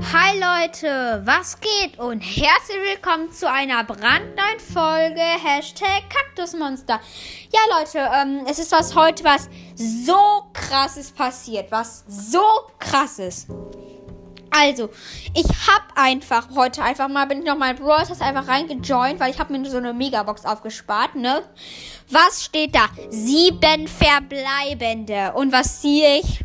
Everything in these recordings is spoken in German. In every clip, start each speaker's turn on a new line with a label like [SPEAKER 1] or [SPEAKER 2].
[SPEAKER 1] Hi Leute, was geht und herzlich willkommen zu einer brandneuen Folge Hashtag Kaktusmonster. Ja Leute, ähm, es ist was heute was so krasses passiert, was so krasses. Also, ich hab einfach heute einfach mal, bin ich noch mal in Brawl Stars einfach reingejoint, weil ich habe mir so eine Megabox aufgespart, ne? Was steht da? Sieben Verbleibende. Und was ziehe ich?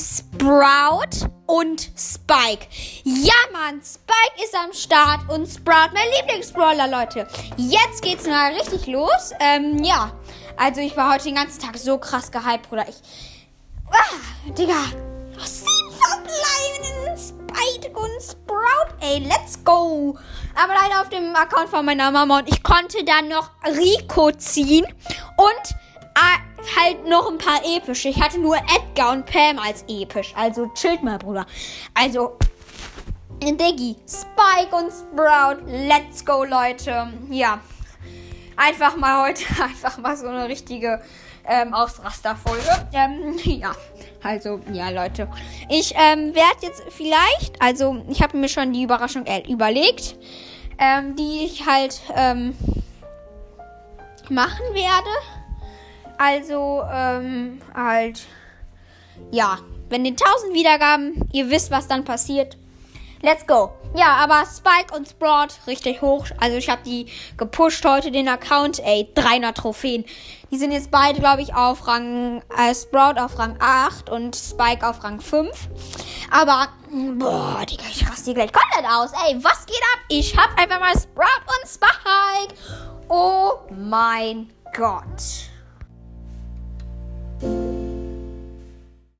[SPEAKER 1] Sprout und Spike. Ja, Mann, Spike ist am Start und Sprout, mein Lieblingsbrawler, Leute. Jetzt geht's mal richtig los. Ähm, ja. Also, ich war heute den ganzen Tag so krass gehypt, Bruder. Ich. Ah, Digga. Oh, sieben verbleibenden Spike und Sprout. Ey, let's go. Aber leider auf dem Account von meiner Mama und ich konnte dann noch Rico ziehen und halt noch ein paar epische. Ich hatte nur Edgar und Pam als episch. Also chillt mal, Bruder. Also, Diggy, Spike und Sprout. Let's go, Leute. Ja. Einfach mal heute, einfach mal so eine richtige ähm, Ausrasterfolge. Ähm, ja. Also, ja, Leute. Ich ähm, werde jetzt vielleicht, also, ich habe mir schon die Überraschung überlegt, ähm, die ich halt ähm, machen werde. Also, ähm, halt, ja, wenn den 1000 Wiedergaben, ihr wisst, was dann passiert. Let's go. Ja, aber Spike und Sprout richtig hoch. Also ich habe die gepusht heute den Account. Ey, 300 Trophäen. Die sind jetzt beide, glaube ich, auf Rang äh, Sprout auf Rang 8 und Spike auf Rang 5. Aber boah, Digga, ich raste die gleich komplett aus. Ey, was geht ab? Ich hab einfach mal Sprout und Spike. Oh mein Gott.